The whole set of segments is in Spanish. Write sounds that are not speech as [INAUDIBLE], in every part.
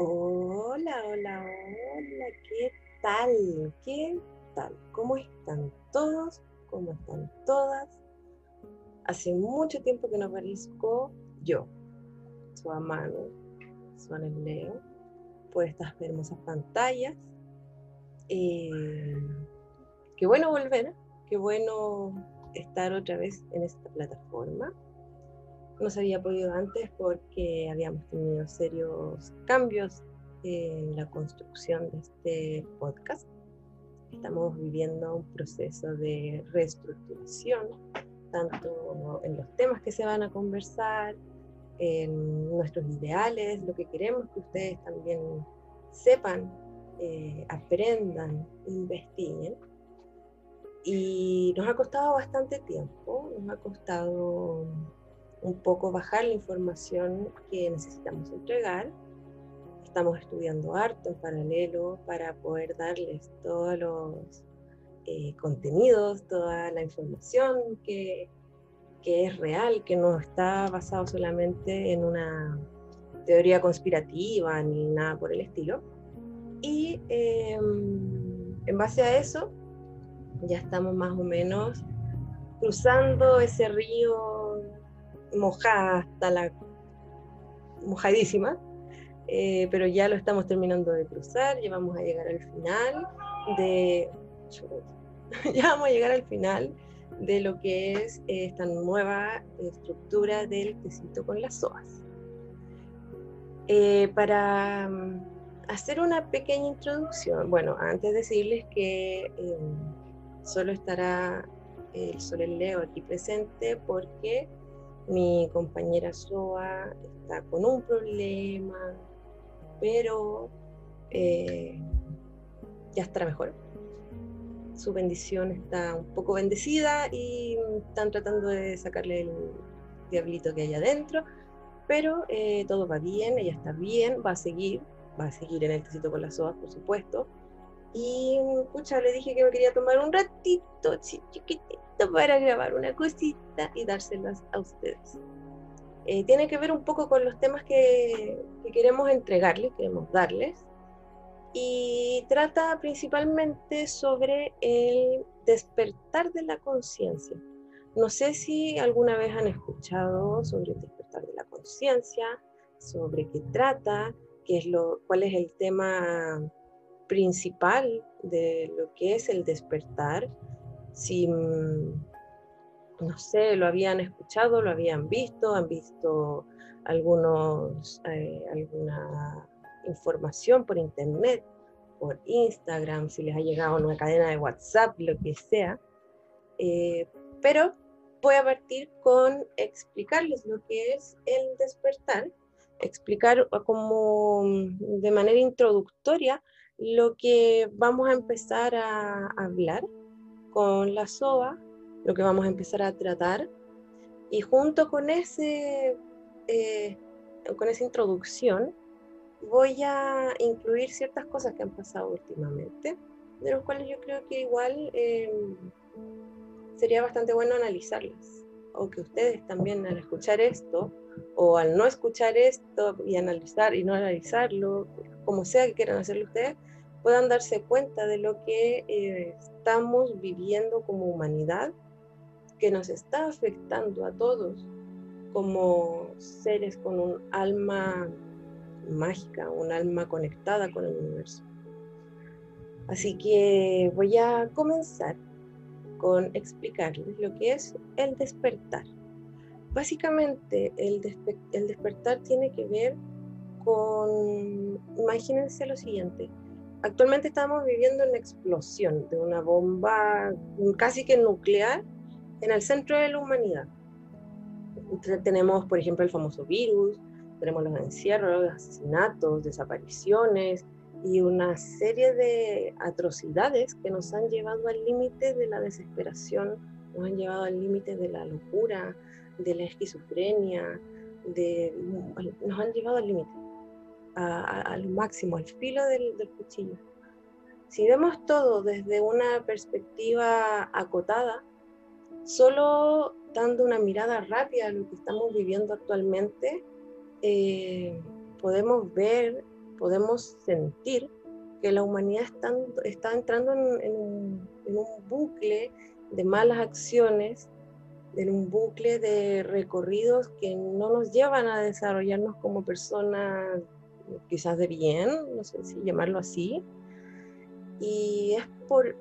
Hola, hola, hola, ¿qué tal? ¿Qué tal? ¿Cómo están todos? ¿Cómo están todas? Hace mucho tiempo que no aparezco yo, su amado, su Leo, por estas hermosas pantallas. Eh, qué bueno volver, qué bueno estar otra vez en esta plataforma no se había podido antes porque habíamos tenido serios cambios en la construcción de este podcast. Estamos viviendo un proceso de reestructuración, tanto en los temas que se van a conversar, en nuestros ideales, lo que queremos que ustedes también sepan, eh, aprendan, investiguen. Y nos ha costado bastante tiempo, nos ha costado un poco bajar la información que necesitamos entregar. Estamos estudiando harto en paralelo para poder darles todos los eh, contenidos, toda la información que, que es real, que no está basado solamente en una teoría conspirativa ni nada por el estilo. Y em, en base a eso, ya estamos más o menos cruzando ese río mojada hasta la mojadísima, eh, pero ya lo estamos terminando de cruzar, ya vamos a llegar al final de [LAUGHS] ya vamos a llegar al final de lo que es esta nueva estructura del tecito con las soas. Eh, para mm, hacer una pequeña introducción, bueno, antes de decirles que em, solo estará el Sol Leo aquí presente porque mi compañera Soa está con un problema, pero eh, ya estará mejor. Su bendición está un poco bendecida y están tratando de sacarle el diablito que hay adentro, pero eh, todo va bien, ella está bien, va a seguir, va a seguir en el tecito con las soas, por supuesto. Y, escucha, le dije que me quería tomar un ratito chiquitito para grabar una cosita y dárselas a ustedes. Eh, tiene que ver un poco con los temas que, queremos entregarles, queremos darles, y trata principalmente sobre el despertar de la conciencia. No sé si alguna vez han escuchado sobre el despertar de la conciencia, sobre qué trata, qué es lo, cuál es el tema principal de lo que es el despertar, si, mm, no sé, lo habían escuchado, lo habían visto, han visto algunos, eh, alguna información por internet, por Instagram, si les ha llegado una cadena de WhatsApp, lo que sea. Eh, pero voy a partir con explicarles lo que es el despertar, explicar como mm, de manera introductoria lo que vamos a empezar a hablar con la SOA, lo que vamos a empezar a tratar. Y junto con, ese, eh, con esa introducción, voy a incluir ciertas cosas que han pasado últimamente, de los cuales yo creo que igual em, sería bastante bueno analizarlas. O que ustedes también al escuchar esto, o al no escuchar esto y analizar y no analizarlo, como sea que quieran hacerlo ustedes, puedan darse cuenta de lo que eh, estamos viviendo como humanidad, que nos está afectando a todos como seres con un alma mágica, un alma conectada con el universo. Así que voy a comenzar con explicarles lo que es el despertar. Básicamente el, el despertar tiene que ver con, imagínense lo siguiente, actualmente estamos viviendo una explosión de una bomba casi que nuclear en el centro de la humanidad. Tenemos, por ejemplo, el famoso virus, tenemos los encierros, los asesinatos, desapariciones y una serie de atrocidades que nos han llevado al límite de la desesperación, nos han llevado al límite de la locura, de la esquizofrenia, de, nos han llevado al límite al máximo, al filo del, cuchillo. Si vemos todo desde una perspectiva acotada, solo dando una mirada rápida a lo que estamos viviendo actualmente, eh, podemos ver podemos sentir que la humanidad está, está entrando en, un, en, un, bucle de malas acciones, en un bucle de recorridos que no nos llevan a desarrollarnos como personas quizás de bien, no sé si llamarlo así. Y es por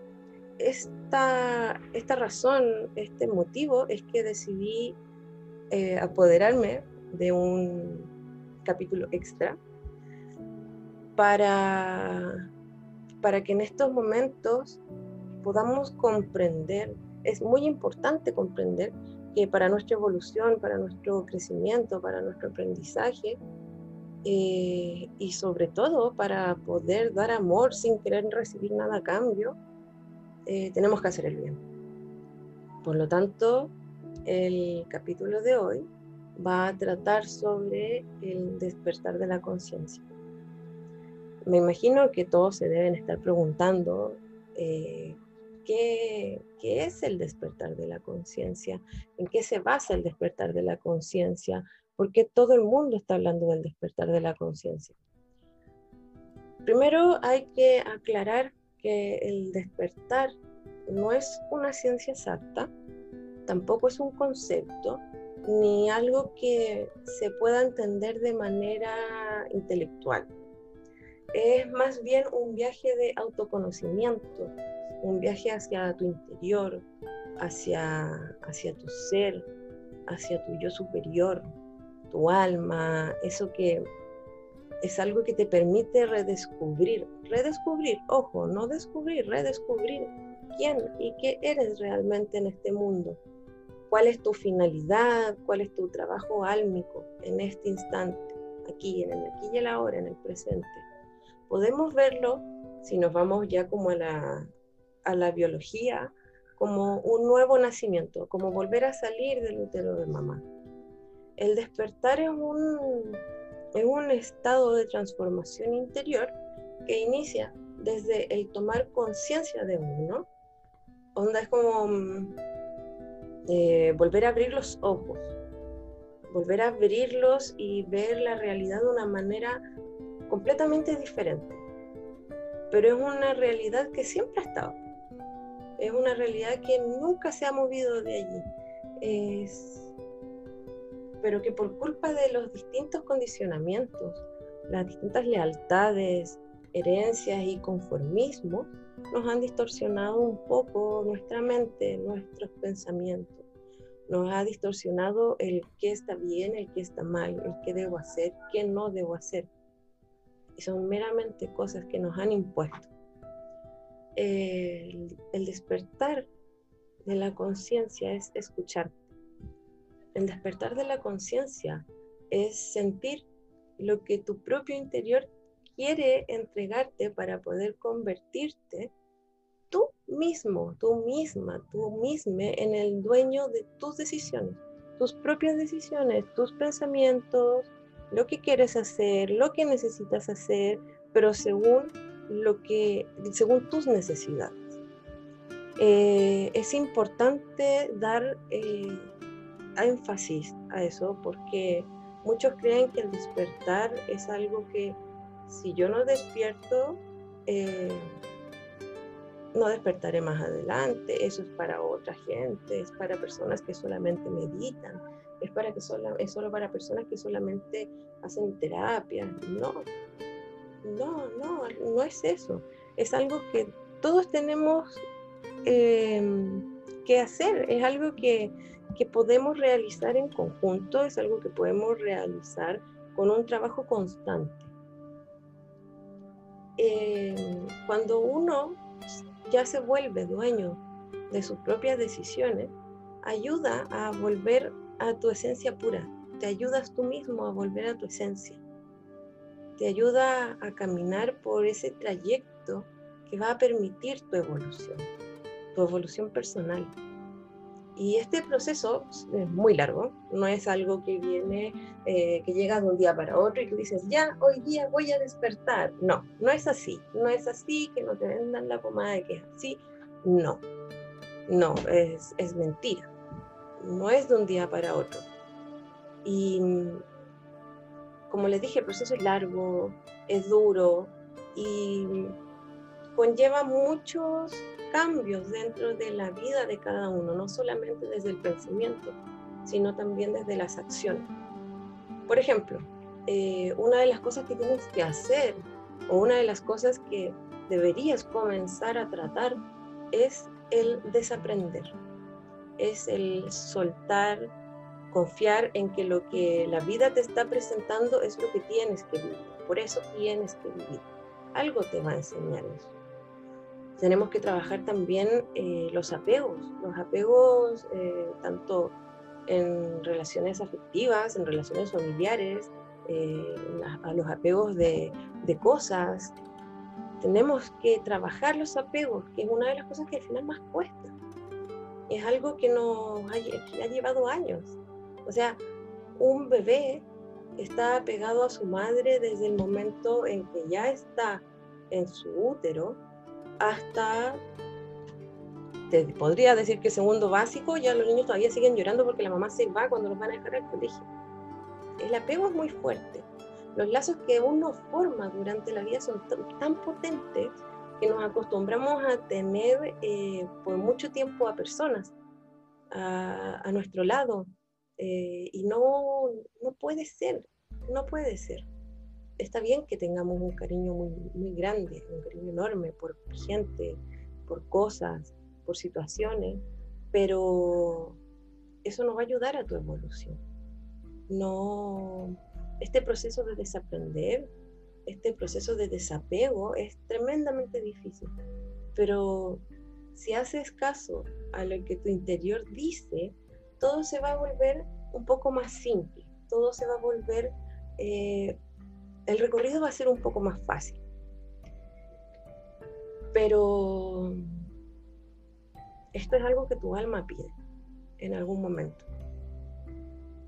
esta, esta razón, este motivo, es que decidí eh, apoderarme de un capítulo extra para, para que en estos momentos podamos comprender, es muy importante comprender que para nuestra evolución, para nuestro crecimiento, para nuestro aprendizaje, eh, y sobre todo para poder dar amor sin querer recibir nada a cambio, eh, tenemos que hacer el bien. Por lo tanto, el capítulo de hoy va a tratar sobre el despertar de la conciencia. Me imagino que todos se deben estar preguntando eh, ¿qué, ¿qué, es el despertar de la conciencia, en qué se basa el despertar de la conciencia, por qué todo el mundo está hablando del despertar de la conciencia. Primero hay que aclarar que el despertar no es una ciencia exacta, tampoco es un concepto, ni algo que se pueda entender de manera intelectual. Es más bien un viaje de autoconocimiento, un viaje hacia tu interior, hacia, hacia tu ser, hacia tu yo superior, tu alma, eso que es algo que te permite redescubrir, redescubrir, ojo, no descubrir, redescubrir quién y qué eres realmente en este mundo, cuál es tu finalidad, cuál es tu trabajo álmico en este instante, aquí, en el aquí y el ahora, en el presente. Podemos verlo si nos vamos ya como a la, a la biología, como un nuevo nacimiento, como volver a salir del útero de mamá. El despertar es un, es un estado de transformación interior que inicia desde el tomar conciencia de uno. Onda es como mm, eh, volver a abrir los ojos, volver a abrirlos y ver la realidad de una manera completamente diferente. Pero es una realidad que siempre ha estado. Es una realidad que nunca se ha movido de allí. Pero que por culpa de los distintos condicionamientos, las distintas lealtades, herencias y conformismos, nos han distorsionado un poco nuestra mente, nuestros pensamientos. Nos ha distorsionado el qué está bien, el qué está mal, el qué debo hacer, qué no debo hacer. Y son meramente cosas que nos han impuesto. El, el despertar de la conciencia es escuchar. El despertar de la conciencia es sentir lo que tu propio interior quiere entregarte para poder convertirte tú mismo, tú misma, tú misma en el dueño de tus decisiones, tus propias decisiones, tus pensamientos, lo que quieres hacer, lo que necesitas hacer, pero según lo que, según tus necesidades. Eh, es importante dar eh, énfasis a eso porque muchos creen que el despertar es algo que si yo no despierto, eh, no despertaré más adelante, eso es para otra gente, es para personas que solamente meditan, es, para que solo, es solo para personas que solamente hacen terapia. No, no, no, no es eso. Es algo que todos tenemos eh, que hacer, es algo que que podemos realizar en conjunto, es algo que podemos realizar con un trabajo constante. Eh, cuando uno ya se vuelve dueño de sus propias decisiones, ayuda a volver a tu esencia pura, te ayudas tú mismo a volver a tu esencia, te ayuda a caminar por ese trayecto que va a permitir tu evolución, tu evolución personal. Y este proceso es muy largo, no es algo que viene, eh, que llega de un día para otro y que dices, ya, hoy día voy a despertar. No, no es así, no es así, que no te vendan la pomada de que es así. No, no, es, es mentira. No es de un día para otro. Y como les dije, el proceso es largo, es duro y conlleva muchos cambios dentro de la vida de cada uno, no solamente desde el pensamiento, sino también desde las acciones. Por ejemplo, eh, una de las cosas que tienes que hacer o una de las cosas que deberías comenzar a tratar es el desaprender, es el soltar, confiar en que lo que la vida te está presentando es lo que tienes que vivir, por eso tienes que vivir. Algo te va a enseñar eso. Tenemos que trabajar también eh, los apegos, los apegos eh, tanto en relaciones afectivas, en relaciones familiares, eh, a los apegos de, de, cosas. Tenemos que trabajar los apegos, que es una de las cosas que al final más cuesta. Es algo que nos ha, que ha llevado años. O sea, un bebé está apegado a su madre desde el momento en que ya está en su útero hasta te podría decir que segundo básico, ya los niños todavía siguen llorando porque la mamá se va cuando los van a dejar al colegio. El apego es muy fuerte. Los lazos que uno forma durante la vida son tan, potentes que nos acostumbramos a tener eh, por mucho tiempo a personas a, nuestro lado. Eh, y no, no puede ser, no puede ser. Está bien que tengamos un cariño muy, muy grande, un cariño enorme por gente, por cosas, por situaciones, pero eso no va a ayudar a tu evolución. No, este proceso de desaprender, este proceso de desapego es tremendamente difícil, pero si haces caso a lo que tu interior dice, todo se va a volver un poco más simple, todo se va a volver, eh, el recorrido va a ser un poco más fácil. Pero esto es algo que tu alma pide en algún momento.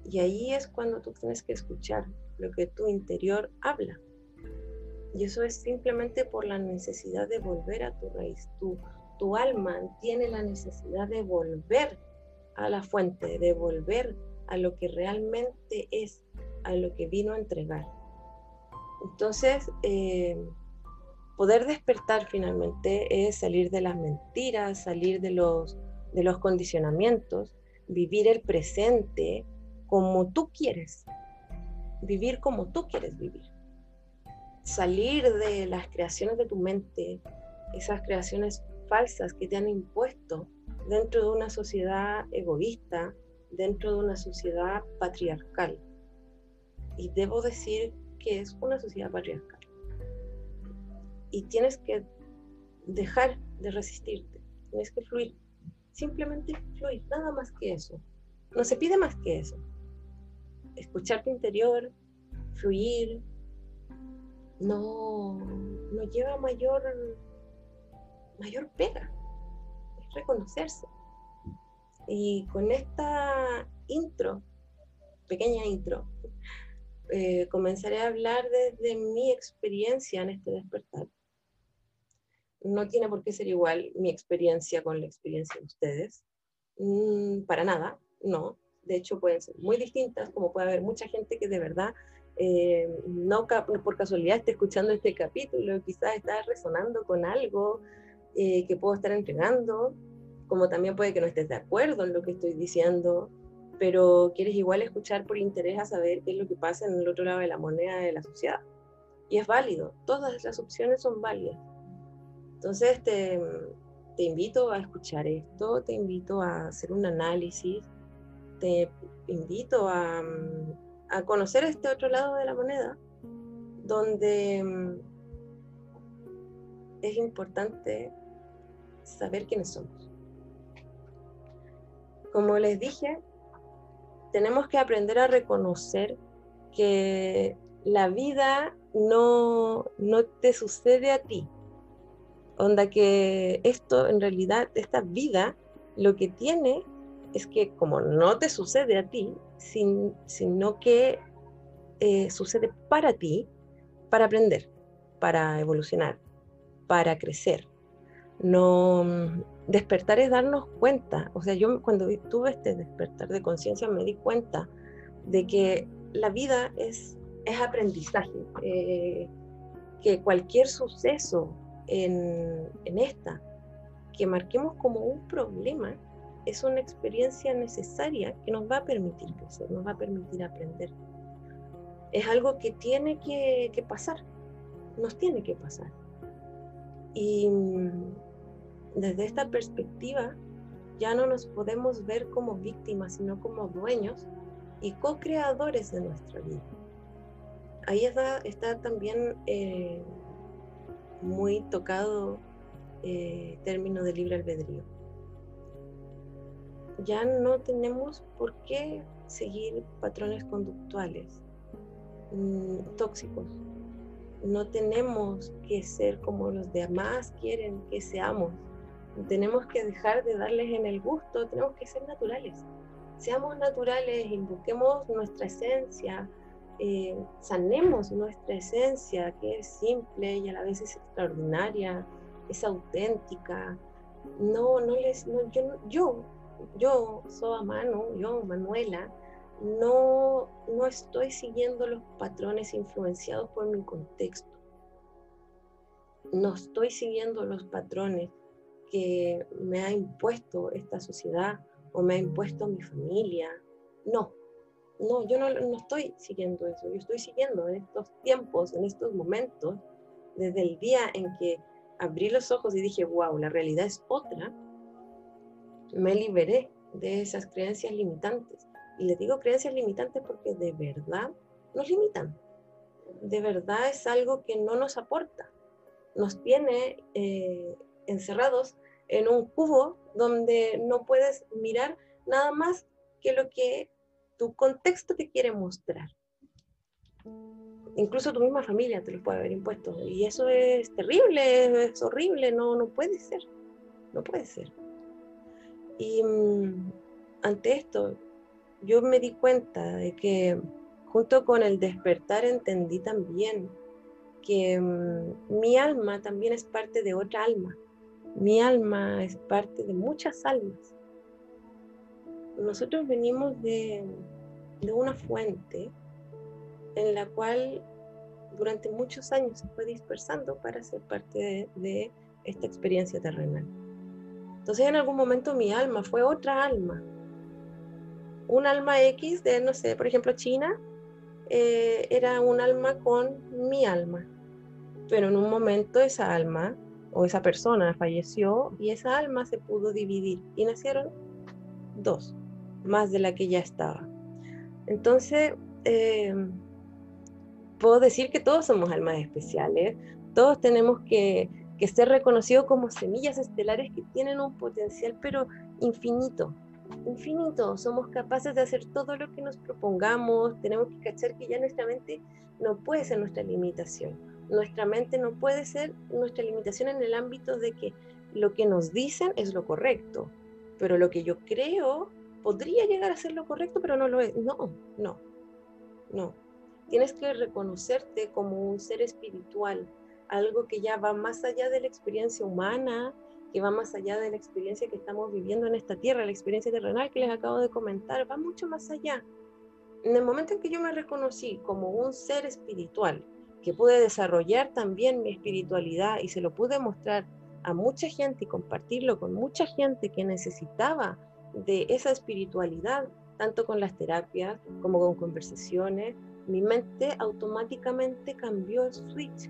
Y ahí es cuando tú tienes que escuchar lo que tu interior habla. Y eso es simplemente por la necesidad de volver a tu raíz. Tu, tu alma tiene la necesidad de volver a la fuente, de volver a lo que realmente es, a lo que vino a entregar. Entonces, eh, poder despertar finalmente es salir de las mentiras, salir de los, de los condicionamientos, vivir el presente como tú quieres, vivir como tú quieres vivir, salir de las creaciones de tu mente, esas creaciones falsas que te han impuesto dentro de una sociedad egoísta, dentro de una sociedad patriarcal. Y debo decir que es una sociedad patriarcal y tienes que dejar de resistirte, tienes que fluir, simplemente fluir, nada más que eso. No se pide más que eso. Escuchar tu interior, fluir, no, no lleva mayor, mayor pega, reconocerse. Y con esta intro, pequeña intro, eh, comenzaré a hablar desde mi experiencia en este despertar no tiene por qué ser igual mi experiencia con la experiencia de ustedes. Mm, para nada, no. De hecho, pueden ser muy distintas, como puede haber mucha gente que de verdad eh, no por casualidad esté escuchando este capítulo, quizás está resonando con algo eh, que puedo estar entregando, como también puede que no estés de acuerdo en lo que estoy diciendo, pero quieres igual escuchar por interés a saber qué es lo que pasa en el otro lado de la moneda de la sociedad. Y es válido, todas las opciones son válidas. Entonces te, invito a escuchar esto, te invito a hacer un análisis, te invito a, conocer este otro lado de la moneda, donde mm, es importante saber quiénes somos. Como les dije, tenemos que aprender a reconocer que la vida no, no te sucede a ti, Onda que esto, en realidad, esta vida, lo que tiene es que como no te sucede a ti, sin, sino que eh, sucede para ti, para aprender, para evolucionar, para crecer. No despertar es darnos cuenta. O sea, yo cuando tuve este despertar de conciencia me di cuenta de que la vida es es aprendizaje. Eh, que cualquier suceso en, en esta, que marquemos como un problema, es una experiencia necesaria que nos va a permitir crecer, nos va a permitir aprender. Es algo que tiene que, que pasar, nos tiene que pasar. Y mm, desde esta perspectiva ya no nos podemos ver como víctimas, sino como dueños y co-creadores de nuestra vida. Ahí está, también eh, muy tocado eh, término de libre albedrío. Ya no tenemos por qué seguir patrones conductuales mm, tóxicos. No tenemos que ser como los demás quieren que seamos. Tenemos que dejar de darles en el gusto, tenemos que ser naturales. Seamos naturales, invoquemos nuestra esencia, eh, sanemos nuestra esencia, que es simple y a la vez es extraordinaria, es auténtica. No, no les, no, yo, yo, yo, soy Manu, yo, Manuela, no, no estoy siguiendo los patrones influenciados por mi contexto. No estoy siguiendo los patrones que me ha impuesto esta sociedad o me ha impuesto mi familia. No, no, yo no, no estoy siguiendo eso. Yo estoy siguiendo en estos tiempos, en estos momentos, desde el día en que abrí los ojos y dije, wow, la realidad es otra, me liberé de esas creencias limitantes. Y les digo creencias limitantes porque de verdad nos limitan. De verdad es algo que no nos aporta. Nos tiene eh, encerrados en un cubo donde no puedes mirar nada más que lo que tu contexto te quiere mostrar incluso tu misma familia te lo puede haber impuesto. Y eso es terrible, es horrible, no, no puede ser, no puede ser. Y mm, ante esto, yo me di cuenta de que junto con el despertar entendí también que mm, mi alma también es parte de otra alma. Mi alma es parte de muchas almas. Nosotros venimos de, una fuente en la cual durante muchos años se fue dispersando para ser parte de, esta experiencia terrenal. Entonces en algún momento mi alma fue otra alma. Un alma X de, no sé, por ejemplo, China, eh, era un alma con mi alma. Pero en un momento esa alma o esa persona falleció y esa alma se pudo dividir y nacieron dos, más de la que ya estaba. Entonces, eh, puedo decir que todos somos almas especiales, todos tenemos que, ser reconocidos como semillas estelares que tienen un potencial pero infinito, infinito, somos capaces de hacer todo lo que nos propongamos, tenemos que cachar que ya nuestra mente no puede ser nuestra limitación, nuestra mente no puede ser nuestra limitación en el ámbito de que lo que nos dicen es lo correcto, pero lo que yo creo podría llegar a ser lo correcto, pero no lo es. No, no, no. Tienes que reconocerte como un ser espiritual, algo que ya va más allá de la experiencia humana, que va más allá de la experiencia que estamos viviendo en esta tierra, la experiencia terrenal que les acabo de comentar, va mucho más allá. En el momento en que yo me reconocí como un ser espiritual, que pude desarrollar también mi espiritualidad y se lo pude mostrar a mucha gente y compartirlo con mucha gente que necesitaba de esa espiritualidad, tanto con las terapias como con conversaciones, mi mente automáticamente cambió el switch,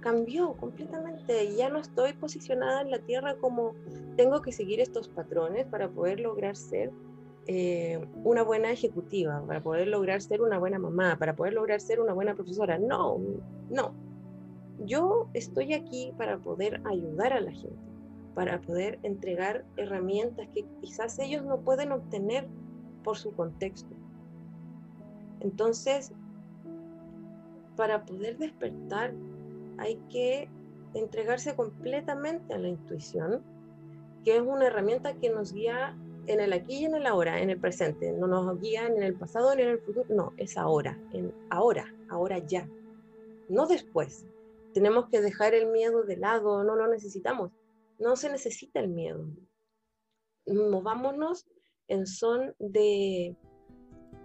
cambió completamente. Ya no estoy posicionada en la tierra como tengo que seguir estos patrones para poder lograr ser eh, una buena ejecutiva, para poder lograr ser una buena mamá, para poder lograr ser una buena profesora. No, no. Yo estoy aquí para poder ayudar a la gente, para poder entregar herramientas que quizás ellos no pueden obtener por su contexto. Entonces, para poder despertar hay que entregarse completamente a la intuición, que es una herramienta que nos guía en el aquí y en el ahora, en el presente. No nos guía en el pasado ni en el futuro, no, es ahora, en ahora, ahora ya, no después. Tenemos que dejar el miedo de lado, no lo necesitamos. No se necesita el miedo. Movámonos en son de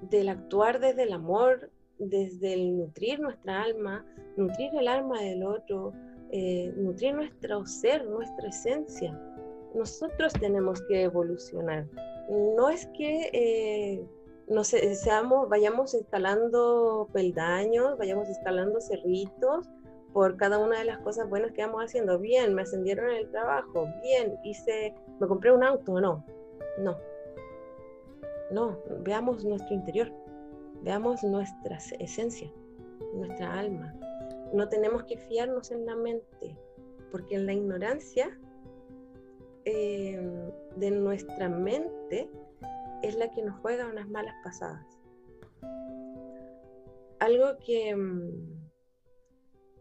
del actuar desde el amor, desde el nutrir nuestra alma, nutrir el alma del otro, eh, nutrir nuestro ser, nuestra esencia. Nosotros tenemos que evolucionar. No es que eh, seamos, vayamos instalando peldaños, vayamos instalando cerritos por cada una de las cosas buenas que vamos haciendo. Bien, me ascendieron en el trabajo, bien, hice, me compré un auto, no, no. No, veamos nuestro interior, veamos nuestra esencia, nuestra alma. No tenemos que fiarnos en la mente, porque en la ignorancia em, de nuestra mente es la que nos juega unas malas pasadas. Algo que em,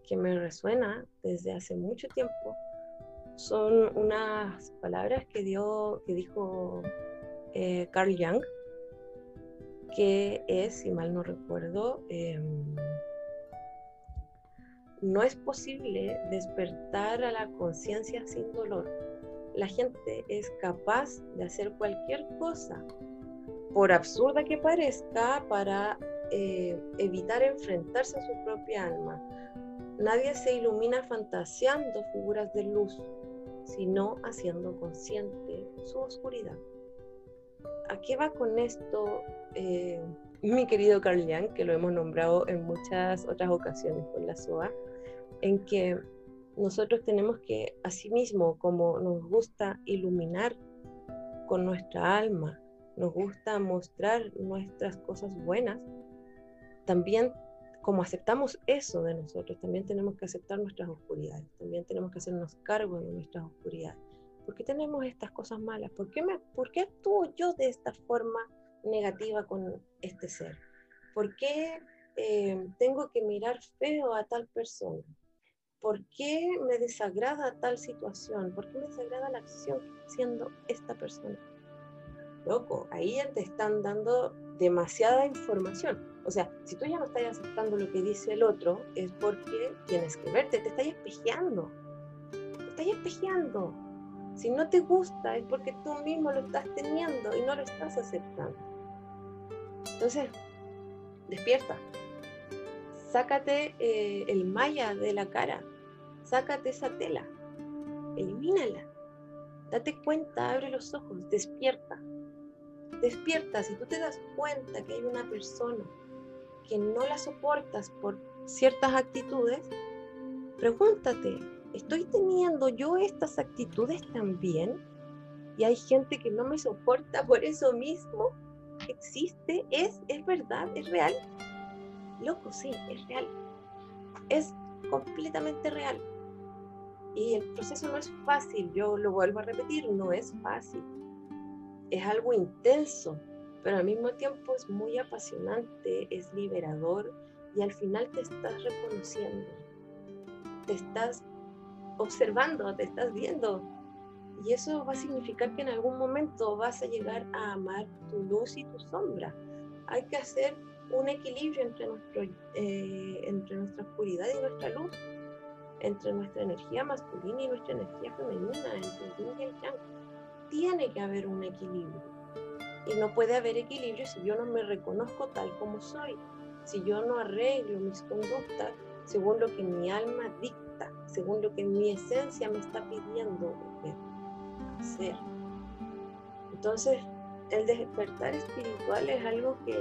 que me resuena desde hace mucho tiempo son unas palabras que, dio, que dijo eh, Carl Jung, que es, si mal no recuerdo, em, no es posible despertar a la conciencia sin dolor. La gente es capaz de hacer cualquier cosa, por absurda que parezca, para eh, evitar enfrentarse a su propia alma. Nadie se ilumina fantaseando figuras de luz, sino haciendo consciente su oscuridad. ¿A qué va con esto eh, mi querido Carl que lo hemos nombrado en muchas otras ocasiones con la SOA, en que nosotros tenemos que, asimismo, como nos gusta iluminar con nuestra alma, nos gusta mostrar nuestras cosas buenas, también como aceptamos eso de nosotros, también tenemos que aceptar nuestras oscuridades, también tenemos que hacernos cargo de nuestras oscuridades. ¿Por qué tenemos estas cosas malas? ¿Por qué, me, ¿Por qué actúo yo de esta forma negativa con este ser? ¿Por qué eh, tengo que mirar feo a tal persona? ¿Por qué me desagrada tal situación? ¿Por qué me desagrada la acción haciendo esta persona? Loco, ahí ya te están dando demasiada información. O sea, si tú ya no estás aceptando lo que dice el otro, es porque tienes que verte, te estás espejeando. Te estás espejeando. Si no te gusta, es porque tú mismo lo estás teniendo y no lo estás aceptando. Entonces, despierta. Sácate eh, el malla de la cara. Sácate esa tela. Elimínala. Date cuenta, abre los ojos, despierta despierta, si tú te das cuenta que hay una persona que no la soportas por ciertas actitudes, pregúntate, ¿estoy teniendo yo estas actitudes también? Y hay gente que no me soporta por eso mismo. ¿Existe? ¿Es? ¿Es verdad? ¿Es real? Loco, sí, es real. Es completamente real. Y el proceso no es fácil, yo lo vuelvo a repetir, no es fácil es algo intenso, pero al mismo tiempo es muy apasionante, es liberador y al final te estás reconociendo, te estás observando, te estás viendo. Y eso va a significar que en algún momento vas a llegar a amar tu luz y tu sombra. Hay que hacer un equilibrio entre, nuestro, eh, entre nuestra oscuridad y nuestra luz, entre nuestra energía masculina y nuestra energía femenina, entre el yin y el yang tiene que haber un equilibrio. Y no puede haber equilibrio si yo no me reconozco tal como soy, si yo no arreglo mis conductas según lo que mi alma dicta, según lo que mi esencia me está pidiendo hacer. Entonces, el despertar espiritual es algo que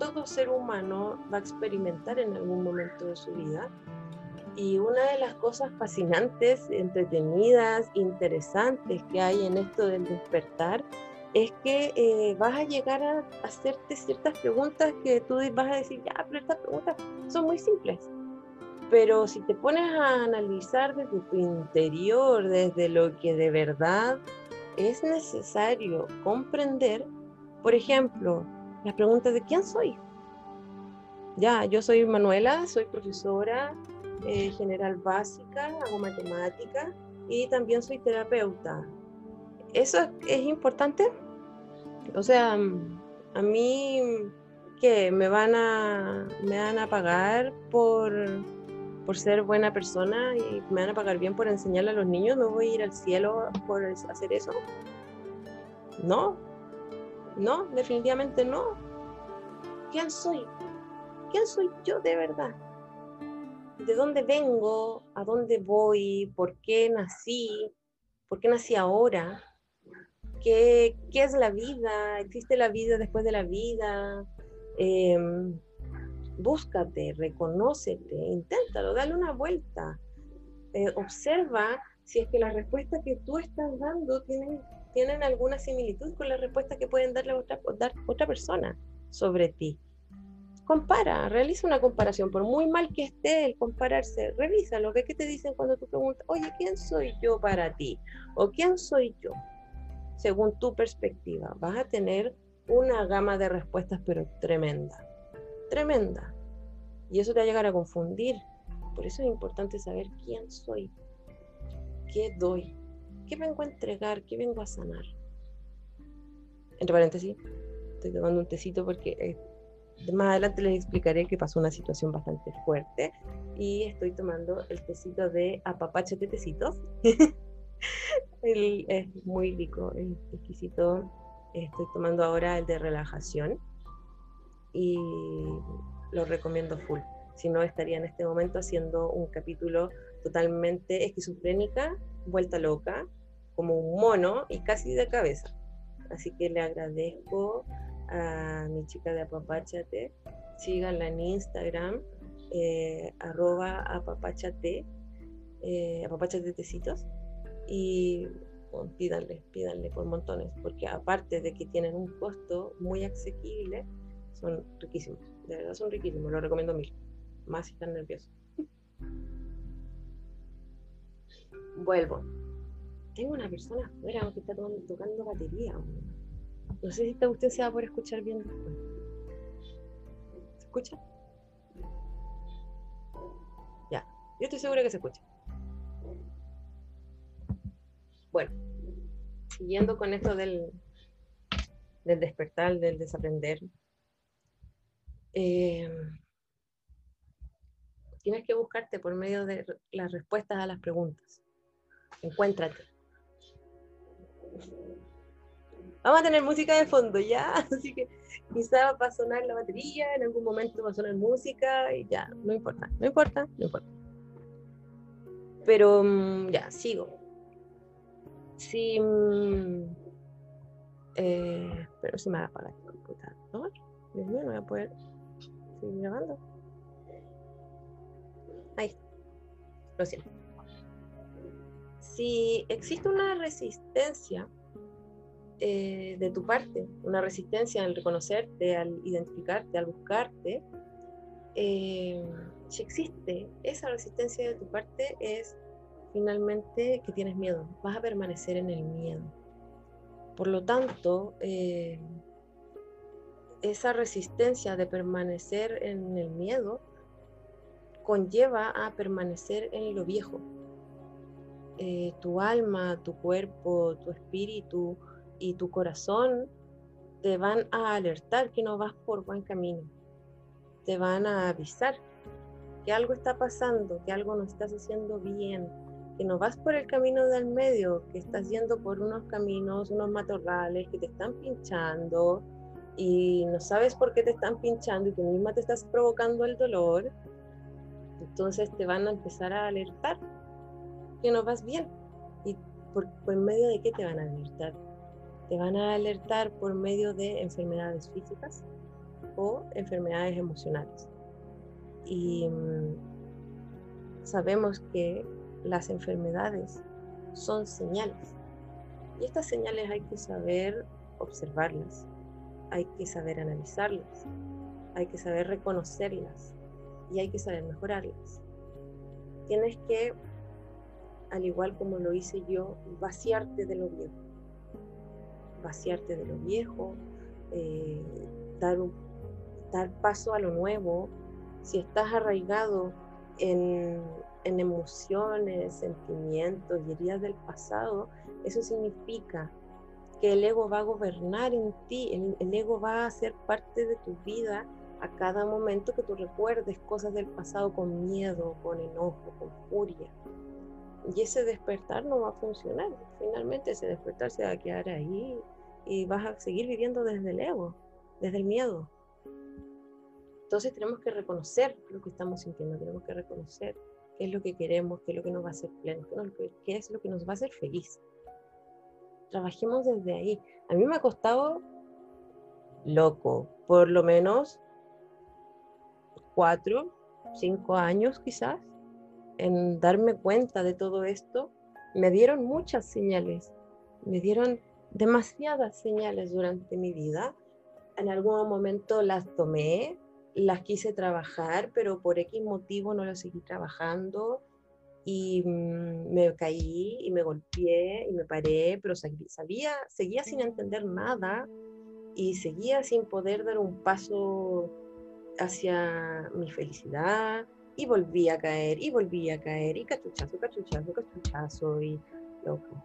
todo ser humano va a experimentar en algún momento de su vida y una de las cosas fascinantes, entretenidas, interesantes que hay en esto del despertar es que eh, vas a llegar a hacerte ciertas preguntas que tú vas a decir, ya, pero estas preguntas son muy simples. Pero si te pones a analizar desde tu interior, desde lo que de verdad es necesario comprender, por ejemplo, las preguntas de quién soy. Ya, yo soy Manuela, soy profesora, eh, general básica, hago matemática y también soy terapeuta. ¿Eso es importante? O sea, a mí que me van a me van a pagar por, por ser buena persona y me van a pagar bien por enseñarle a los niños, no voy a ir al cielo por hacer eso. No, no, definitivamente no. ¿Quién soy? ¿quién soy yo de verdad? ¿De dónde vengo? ¿A dónde voy? ¿Por qué nací? ¿Por qué nací ahora? ¿Qué, qué es la vida? ¿Existe la vida después de la vida? Em, búscate, reconócete, inténtalo, dale una vuelta. Eh, observa si es que las respuestas que tú estás dando tienen, tienen alguna similitud con las respuestas que pueden darle otra, otra persona sobre ti. Compara, realiza una comparación, por muy mal que esté el compararse, revísalo, ve qué te dicen cuando tú preguntas, oye, ¿quién soy yo para ti? ¿O quién soy yo? Según tu perspectiva, vas a tener una gama de respuestas, pero tremenda, tremenda. Y eso te va a llegar a confundir. Por eso es importante saber quién soy, qué doy, qué vengo a entregar, qué vengo a sanar. Entre paréntesis, estoy tomando un tecito porque eh, más adelante les explicaré que pasó una situación bastante fuerte y estoy tomando el tecito de apapache de tecitos. [LAUGHS] es muy rico, es exquisito. Estoy tomando ahora el de relajación y lo recomiendo full. Si no, estaría en este momento haciendo un capítulo totalmente esquizofrénica, vuelta loca, como un mono y casi de cabeza. Así que le agradezco a mi chica de Apapachate. Síganla en Instagram, eh, arroba apapachate, eh. Y pídanle, pídanle por montones, porque aparte de que tienen un costo muy asequible, son riquísimos. De verdad son riquísimos, lo recomiendo mil. Más si están nerviosos. Vuelvo. Tengo una persona afuera que está tocando batería. No sé si usted se va a escuchar bien después. ¿Se escucha? Ya, yo estoy segura que se escucha. Bueno, siguiendo con esto del, del despertar, del desaprender, eh, tienes que buscarte por medio de las respuestas a las preguntas. Encuéntrate. Vamos a tener música de fondo ya, [LAUGHS] así que quizá va a sonar la batería, en algún momento va a sonar música y ya, no importa, no importa, no importa. Pero mm, ya, sigo. Sí, mm, eh, pero se me va a apagar el computador. Dios mío, no voy a poder seguir grabando. Ahí, lo siento. Si existe una resistencia eh, de tu parte, una resistencia al reconocerte, al identificarte, al buscarte, eh, si existe esa resistencia de tu parte es finalmente que tienes miedo, vas a permanecer en el miedo. Por lo tanto, eh, esa resistencia de permanecer en el miedo conlleva a permanecer en lo viejo. tu alma, tu cuerpo, tu espíritu, y tu corazón te van a alertar que no vas por buen camino. Te van a avisar que algo está pasando, que algo no estás haciendo bien, que no vas por el camino del medio, que estás yendo por unos caminos, unos matorrales que te están pinchando y no sabes por qué te están pinchando y tú misma te estás provocando el dolor. Entonces te van a empezar a alertar que no vas bien. ¿Y por, por medio de qué te van a alertar? Te van a alertar por medio de enfermedades físicas o enfermedades emocionales. Y mm, sabemos que las enfermedades son señales. Y estas señales hay que saber observarlas, hay que saber analizarlas, hay que saber reconocerlas y hay que saber mejorarlas. Tienes que, al igual como lo hice yo, vaciarte de lo viejo vaciarte de lo viejo, eh, dar, dar paso a lo nuevo. Si estás arraigado en, emociones, sentimientos y heridas del pasado, eso significa que el ego va a gobernar en ti, el, ego va a ser parte de tu vida a cada momento que tú recuerdes cosas del pasado con miedo, con enojo, con furia. Y ese despertar no va a funcionar. Finalmente ese despertar se va a quedar ahí y vas a seguir viviendo desde el ego, desde el miedo. Entonces tenemos que reconocer lo que estamos sintiendo, tenemos que reconocer qué es lo que queremos, qué es lo que nos va a hacer pleno, qué es lo que nos va a hacer feliz. Trabajemos desde ahí. A mí me ha costado loco, por lo menos cuatro, cinco años quizás, en darme cuenta de todo esto. Me dieron muchas señales, me dieron demasiadas señales durante mi vida. En algún momento las tomé, las quise trabajar, pero por X motivo no las seguí trabajando y mm, me caí y me golpeé y me paré, pero sabía, seguía sin entender nada y seguía sin poder dar un paso hacia mi felicidad y volví a caer y volví a caer y cachuchazo, cachuchazo, cachuchazo y loco.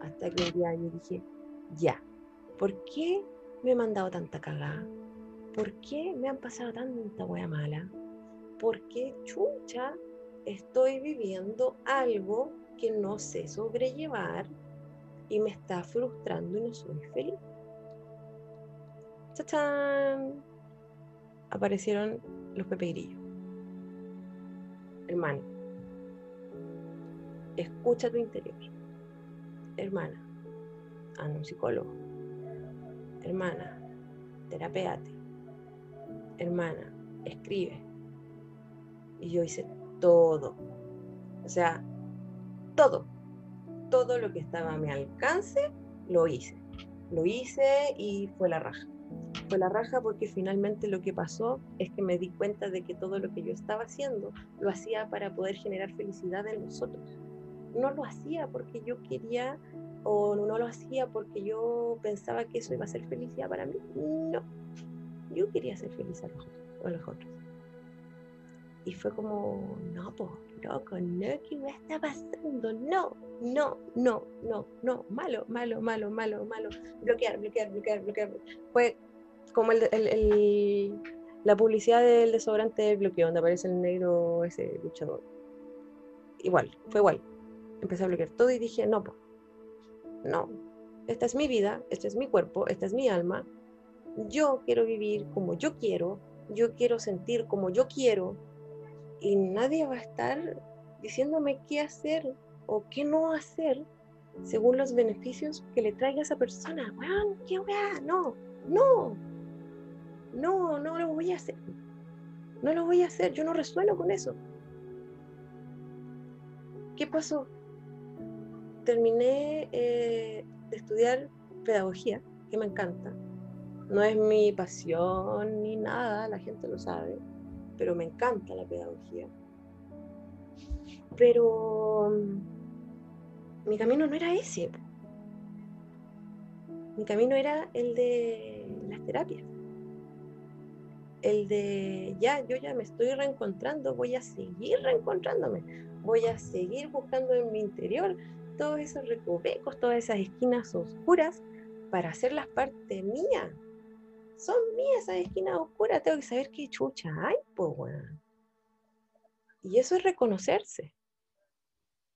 Hasta que un día yo dije, ya, ¿por qué me he mandado tanta cagada? ¿Por qué me han pasado tanta wea mala? ¿Por qué chucha estoy viviendo algo que no sé sobrellevar y me está frustrando y no soy feliz? ¡Chachán! Aparecieron los pepegrillos. Hermano, escucha tu interior. Hermana, anda un psicólogo. Hermana, terapeate hermana, escribe. Y yo hice todo. O sea, todo. Todo lo que estaba a mi alcance, lo hice. Lo hice y fue la raja. Fue la raja porque finalmente lo que pasó es que me di cuenta de que todo lo que yo estaba haciendo lo hacía para poder generar felicidad en nosotros. No lo hacía porque yo quería o no lo hacía porque yo pensaba que eso iba a ser felicidad para mí. No, yo quería ser feliz a los, otros. Y fue como, no, pues, loco, no, ¿qué me está pasando? No, no, no, no, no, malo, malo, malo, malo, malo. Bloquear, bloquear, bloquear, bloquear. Fue como el, la publicidad del desodorante del bloqueo, donde aparece el negro ese luchador. Igual, fue igual. Empecé a bloquear todo y dije, no, no, esta es mi vida, este es mi cuerpo, esta es mi alma, yo quiero vivir como yo quiero, yo quiero sentir como yo quiero y nadie va a estar diciéndome qué hacer o qué no hacer según los beneficios que le traiga a esa persona. Bueno, qué weá, no, no, no, no lo voy a hacer. No lo voy a hacer, yo no resueno con eso. ¿Qué pasó? Terminé eh, de estudiar pedagogía, que me encanta, no es mi pasión ni nada, la gente lo sabe, pero me encanta la pedagogía. Pero mm, mi camino no era ese. Mi camino era el de las terapias. El de, ya, yo ya me estoy reencontrando, voy a seguir reencontrándome, voy a seguir buscando en mi interior todos esos recovecos, todas esas esquinas oscuras para hacerlas parte mía, son mías esas esquinas oscuras, tengo que saber qué chucha hay, pues, bueno. Y eso es reconocerse.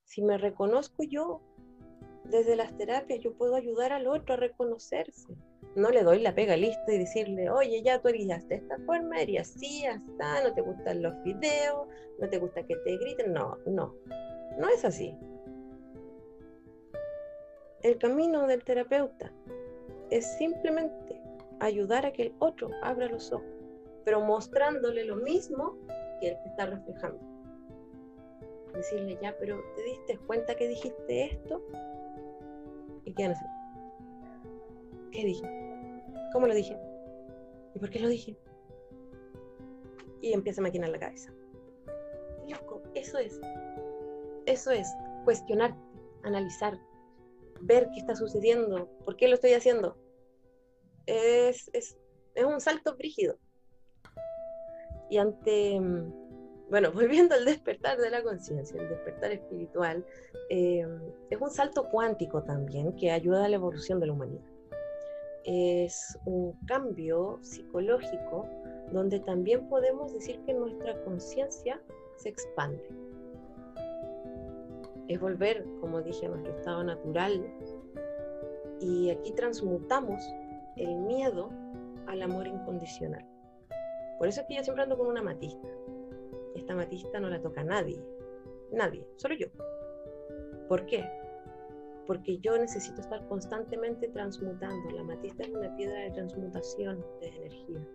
Si me reconozco yo, desde las terapias, yo puedo ayudar al otro a reconocerse. No le doy la pega lista y decirle, oye, ya tú eres de esta forma, eres así, hasta, no te gustan los videos, no te gusta que te griten. No, no, no es así. El camino del terapeuta es simplemente ayudar a que el otro abra los ojos, pero mostrándole lo mismo que él te está reflejando. Decirle, ya, pero ¿te diste cuenta que dijiste esto? ¿Y qué así? ¿Qué dije? ¿Cómo lo dije? ¿Y por qué lo dije? Y empieza a maquinar la cabeza. Loco, eso es. Eso es cuestionarte, analizar, ver qué está sucediendo, por qué lo estoy haciendo, es, es, es un salto brígido. Y ante, mm, bueno, [LAUGHS] volviendo al despertar de la conciencia, el despertar espiritual, eh, es un salto cuántico también que ayuda a la evolución de la humanidad. Es un cambio psicológico donde también podemos decir que nuestra conciencia se expande. Es volver, como dije, a nuestro estado natural. Y aquí transmutamos el miedo al amor incondicional. Por eso es que yo siempre ando con una matista. Esta matista no la toca nadie. Nadie, solo yo. ¿Por qué? Porque yo necesito estar constantemente transmutando. La matista es una piedra de transmutación de energía.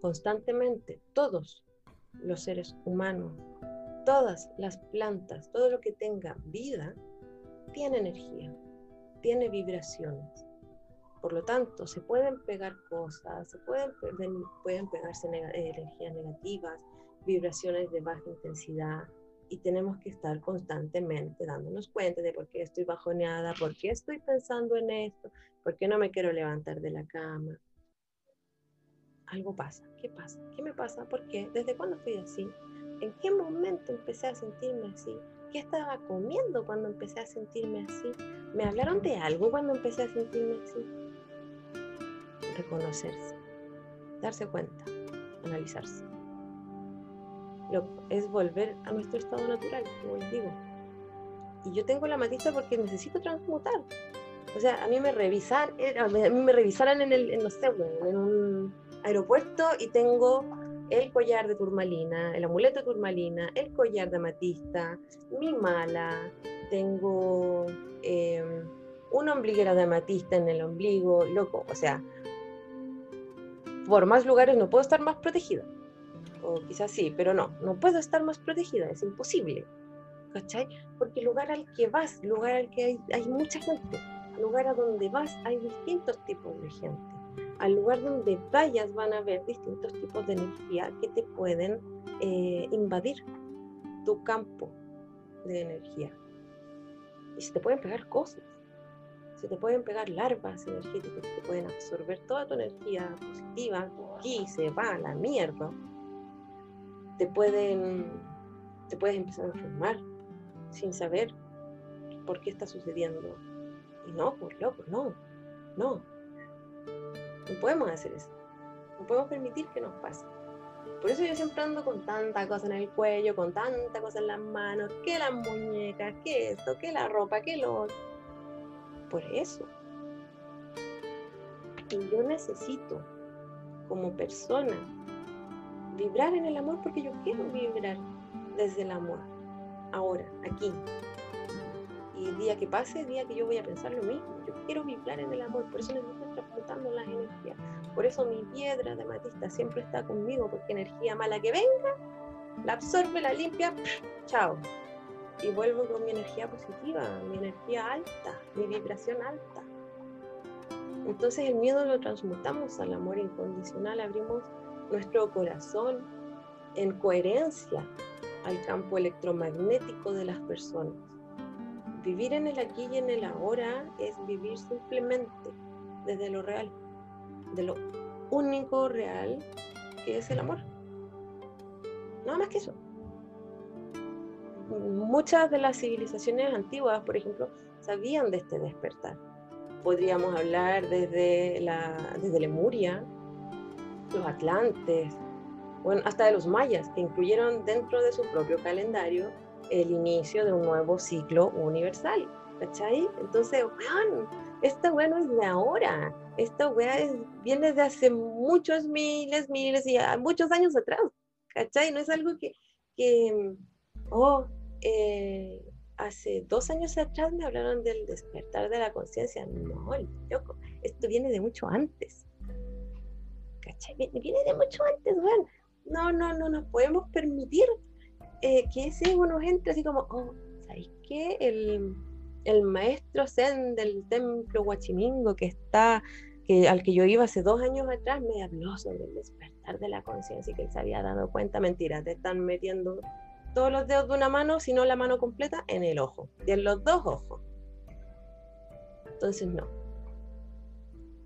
Constantemente, todos los seres humanos, todas las plantas, todo lo que tenga vida, tiene energía, tiene vibraciones. Por lo tanto, se pueden pegar cosas, se pueden, pueden pegarse energías negativas, vibraciones de baja intensidad, y tenemos que estar constantemente dándonos cuenta de por qué estoy bajoneada, por qué estoy pensando en esto, por qué no me quiero levantar de la cama. Algo pasa. ¿Qué pasa? ¿Qué me pasa? ¿Por qué? ¿Desde cuándo estoy así? ¿En qué momento empecé a sentirme así? ¿Qué estaba comiendo cuando empecé a sentirme así? ¿Me hablaron de algo cuando empecé a sentirme así? Reconocerse, darse cuenta, analizarse es volver a nuestro estado natural, como les digo. Y yo tengo la matista porque necesito transmutar. O sea, a mí me revisar, eh, a mí me revisaran en el, no sé, en un aeropuerto y tengo el collar de turmalina, el amuleto de turmalina, el collar de amatista, mi mala, tengo em, una ombliguera de amatista en el ombligo, loco, o sea, por más lugares no puedo estar más protegida o quizás sí, pero no, no puedo estar más protegida, es imposible, ¿cachai? Porque el lugar al que vas, lugar al que hay, hay mucha gente, lugar a donde vas hay distintos tipos de gente, al lugar donde vayas van a haber distintos tipos de energía que te pueden eh, invadir tu campo de energía. Y se te pueden pegar cosas, se te pueden pegar larvas energéticas que te pueden absorber toda tu energía positiva, aquí se va a la mierda te pueden, te puedes empezar a enfermar sin saber por qué está sucediendo. Y no, por loco, no, no. No podemos hacer eso. No podemos permitir que nos pase. Por eso yo siempre ando con tanta cosa en el cuello, con tanta cosa en las manos, que las muñecas, que esto, que la ropa, que lo Por eso. Y yo necesito, como persona, vibrar en el amor porque yo quiero vibrar desde el amor, ahora, aquí. Y día que pase, día que yo voy a pensar lo mismo, yo quiero vibrar en el amor, por eso necesito transmutando las energías. Por eso mi piedra de matista siempre está conmigo, porque energía mala que venga, la absorbe, la limpia, [LAUGHS] chao. Y vuelvo con mi energía positiva, mi energía alta, mi vibración alta. Entonces el miedo lo transmutamos al amor incondicional, abrimos nuestro corazón en coherencia al campo electromagnético de las personas. Vivir en el aquí y en el ahora es vivir simplemente desde lo real, de lo único real que es el amor. Nada más que eso. Muchas de las civilizaciones antiguas, por ejemplo, sabían de este despertar. Podríamos hablar desde, la, desde Lemuria, los atlantes, bueno, hasta de los mayas, que incluyeron dentro de su propio calendario el inicio de un nuevo ciclo universal. ¿Cachai? Entonces, weón, esta weá no es de ahora, esta weá viene de hace muchos miles, miles y muchos años atrás. ¿Cachai? No es algo que, que oh, eh, hace dos años atrás me hablaron del despertar de la conciencia. No, loco, esto viene de mucho antes. ¿Cachai? Viene de mucho antes, weón. No, no, no nos podemos permitir eh, que ese ego nos entre así como, oh, ¿sabéis qué? El, el maestro Zen del templo Huachimingo que está, que, al que yo iba hace dos años atrás, me habló sobre el despertar de la conciencia y que él se había dado cuenta, mentira, te están metiendo todos los dedos de una mano, sino la mano completa, en el ojo, y en los dos ojos. Entonces, no.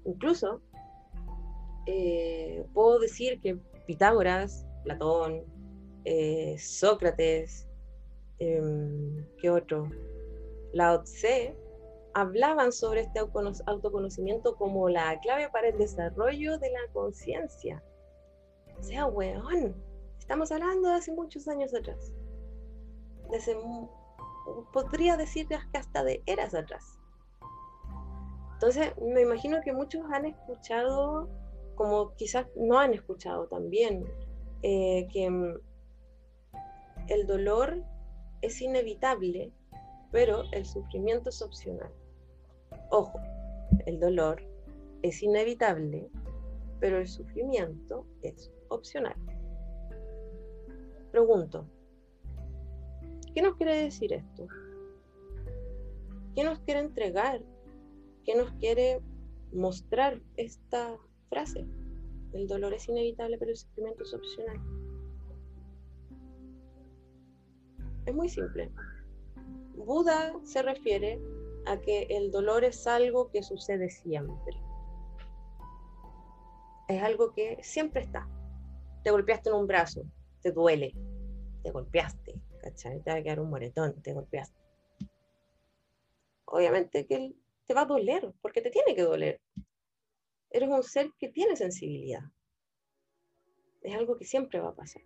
Incluso eh, puedo decir que Pitágoras, Platón, eh, Sócrates, em, ¿qué otro? Lao Tse, hablaban sobre este autoconocimiento como la clave para el desarrollo de la conciencia. O sea, weón, estamos hablando de hace muchos años atrás. podría decir que hasta de eras atrás. Entonces, me imagino que muchos han escuchado como quizás no han escuchado también, eh, que mm, el dolor es inevitable, pero el sufrimiento es opcional. Ojo, el dolor es inevitable, pero el sufrimiento es opcional. Pregunto, ¿qué nos quiere decir esto? ¿Qué nos quiere entregar? ¿Qué nos quiere mostrar esta frase? El dolor es inevitable, pero el sufrimiento es opcional. Es muy simple. Buda se refiere a que el dolor es algo que sucede siempre. Es algo que siempre está. Te golpeaste en un brazo, te duele, te golpeaste, ¿cachai? Te va a quedar un moretón, te golpeaste. Obviamente que te va a doler, porque te tiene que doler. Eres un ser que tiene sensibilidad. Es algo que siempre va a pasar.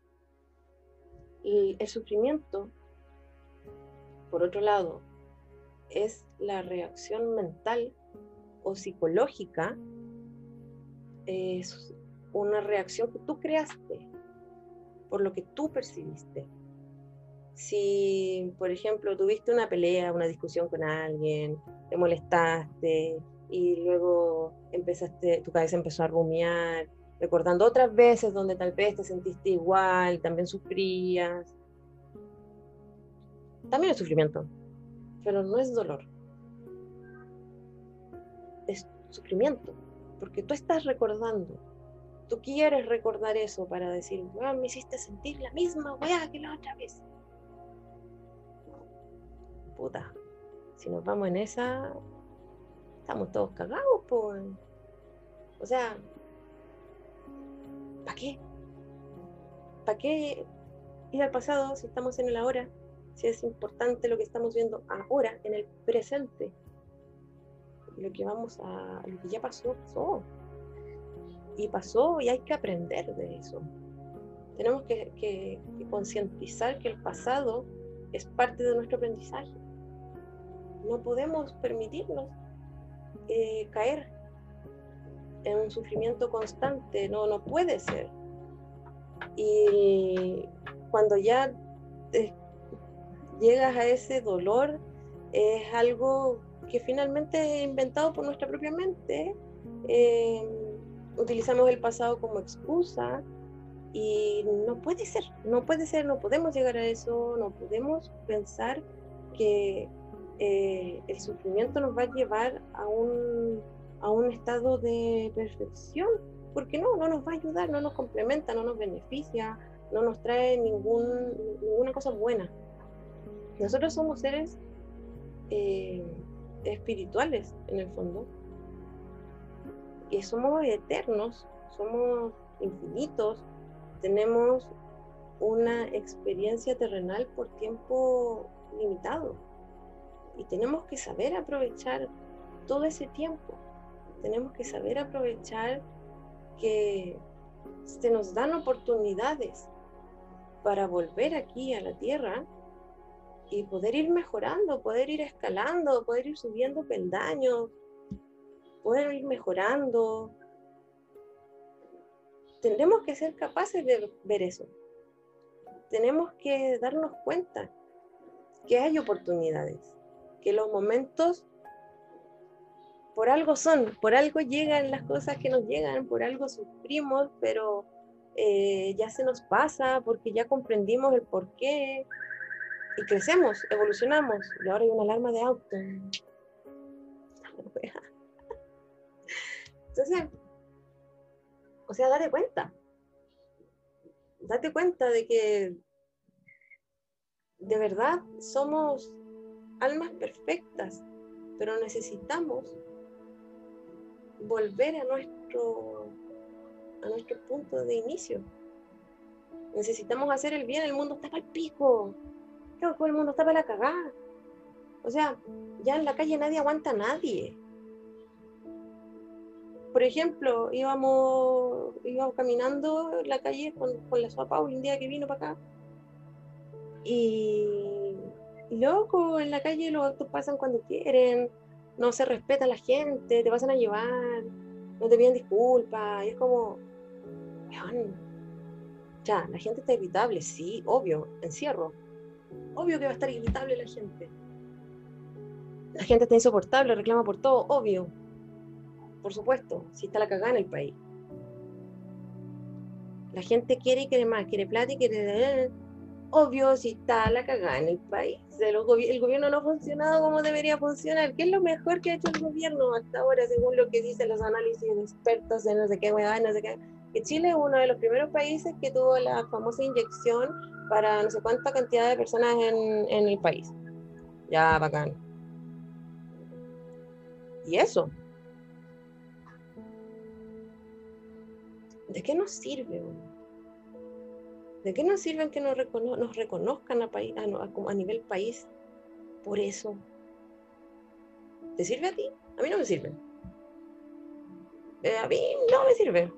Y el sufrimiento, por otro lado, es la reacción mental o psicológica, es una reacción que tú creaste por lo que tú percibiste. Si, por ejemplo, tuviste una pelea, una discusión con alguien, te molestaste y luego empezaste, tu cabeza empezó a rumiar, recordando otras veces donde tal vez te sentiste igual, también sufrías. También es sufrimiento, pero no es dolor. Es sufrimiento, porque tú estás recordando. Tú quieres recordar eso para decir, me hiciste sentir la misma weá que la otra vez. Puta, si nos vamos en esa, estamos todos cagados, pues. O sea, ¿para qué? ¿Para qué ir al pasado si estamos en el ahora? Si es importante lo que estamos viendo ahora, en el presente. Lo que vamos a, lo que ya pasó, pasó. Y pasó y hay que aprender de eso. Tenemos que, que concientizar que el pasado es parte de nuestro aprendizaje. No podemos permitirnos eh, caer en un sufrimiento constante, no, no puede ser. Y cuando ya eh, llegas a ese dolor, es algo que finalmente es inventado por nuestra propia mente. Eh, utilizamos el pasado como excusa y no puede ser, no puede ser, no podemos llegar a eso, no podemos pensar que eh, el sufrimiento nos va a llevar a un, a un estado de perfección, porque no, no nos va a ayudar, no nos complementa, no nos beneficia, no nos trae ninguna cosa buena. Nosotros somos seres eh, espirituales en el fondo, y somos eternos, somos infinitos, tenemos una experiencia terrenal por tiempo limitado y tenemos que saber aprovechar todo ese tiempo. Tenemos que saber aprovechar que se nos dan oportunidades para volver aquí a la tierra y poder ir mejorando, poder ir escalando, poder ir subiendo peldaños, poder ir mejorando. Tendremos que ser capaces de ver eso. Tenemos que darnos cuenta que hay oportunidades que los momentos por algo son, por algo llegan las cosas que nos llegan, por algo sufrimos, pero eh, ya se nos pasa porque ya comprendimos el por qué y crecemos, evolucionamos. Y ahora hay una alarma de auto. [LAUGHS] Entonces, o sea, date cuenta. Date cuenta de que de verdad somos almas perfectas, pero necesitamos volver a nuestro, a nuestro punto de inicio. Necesitamos hacer el bien, el mundo está para el pico. El mundo está para la cagada. O sea, ya en la calle nadie aguanta a nadie. Por ejemplo, íbamos, íbamos caminando en la calle con, con la sopa un día que vino para acá. Y loco, en la calle los autos pasan cuando quieren, no se respeta a la gente, te pasan a llevar. no te piden disculpas, y es como, ya, la gente está irritable, sí, obvio, encierro, obvio que va a estar irritable la gente. La gente está insoportable, reclama por todo, obvio, por supuesto, si está la cagada en el país. La gente quiere y quiere más, quiere plata y quiere... Obvio, si está la cagada en el país. El, gobierno no ha funcionado como debería funcionar. ¿Qué es lo mejor que ha hecho el gobierno hasta ahora, según lo que dicen los análisis de expertos de no sé qué, no sé qué? Que Chile es uno de los primeros países que tuvo la famosa inyección para no sé cuánta cantidad de personas en, en el país. Ya, bacán. Y eso, ¿de qué nos sirve? ¿De qué nos sirve que nos, reconozcan a, nivel país por eso? ¿Te sirve a ti? A mí no me sirve. Eh, a mí no me sirve.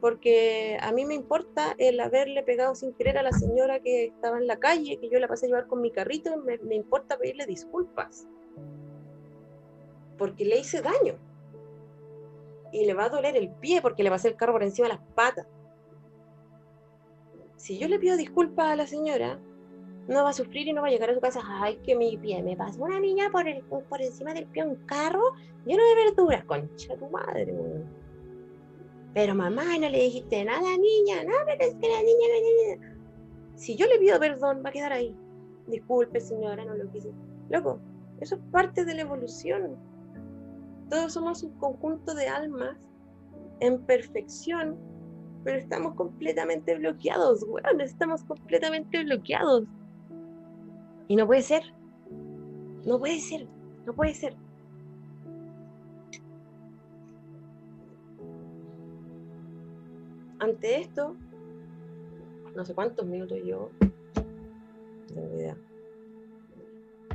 Porque a mí me importa el haberle pegado sin querer a la señora que estaba en la calle, que yo la pasé a llevar con mi carrito, me, me importa pedirle disculpas. Porque le hice daño y le va a doler el pie porque le hacer el carro por encima de las patas. Si yo le pido disculpas a la señora, no va a sufrir y no va a llegar a su casa, ay, que mi pie me pasó una niña por, el, por encima del pie un carro lleno de verduras, concha tu madre, Pero mamá, no le dijiste nada niña, no, pero es que la niña, la niña. Si yo le pido perdón, va a quedar ahí. Disculpe, señora, no lo quise. Loco, eso es parte de la evolución todos somos un conjunto de almas en perfección, pero estamos completamente bloqueados, weón, estamos completamente bloqueados. Y no puede ser. No puede ser. No puede ser. Ante esto, no sé cuántos minutos yo, no tengo.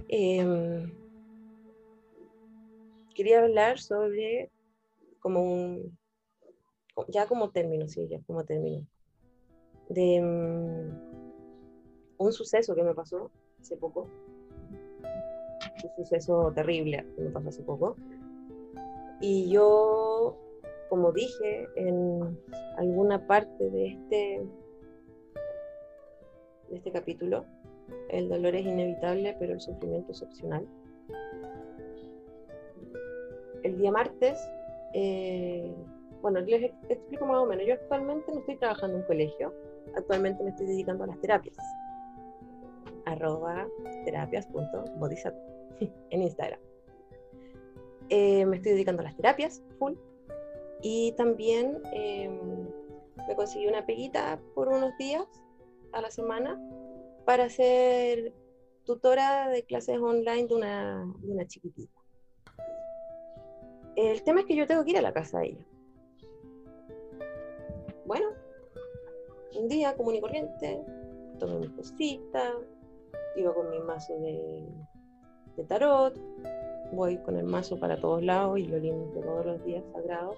Eh, quería hablar sobre como un, ya como término, sí, ya como término, de mm, un suceso que me pasó hace poco, un suceso terrible que me pasó hace poco, y yo, como dije en alguna parte de este, de este capítulo, el dolor es inevitable, pero el sufrimiento es opcional. El día martes, eh, bueno, les explico más o menos. Yo actualmente no estoy trabajando en un colegio, actualmente me estoy dedicando a las terapias. arroba terapias.bodhisattva [LAUGHS] en Instagram. Eh, me estoy dedicando a las terapias, full. Y también em, me conseguí una peguita por unos días a la semana para ser tutora de clases online de una, de una chiquitita. El tema es que yo tengo que ir a la casa de ella. Bueno, un día común y corriente, tomé mi cosita, iba con mi mazo de, tarot, voy con el mazo para todos lados y lo limpio todos los días sagrados.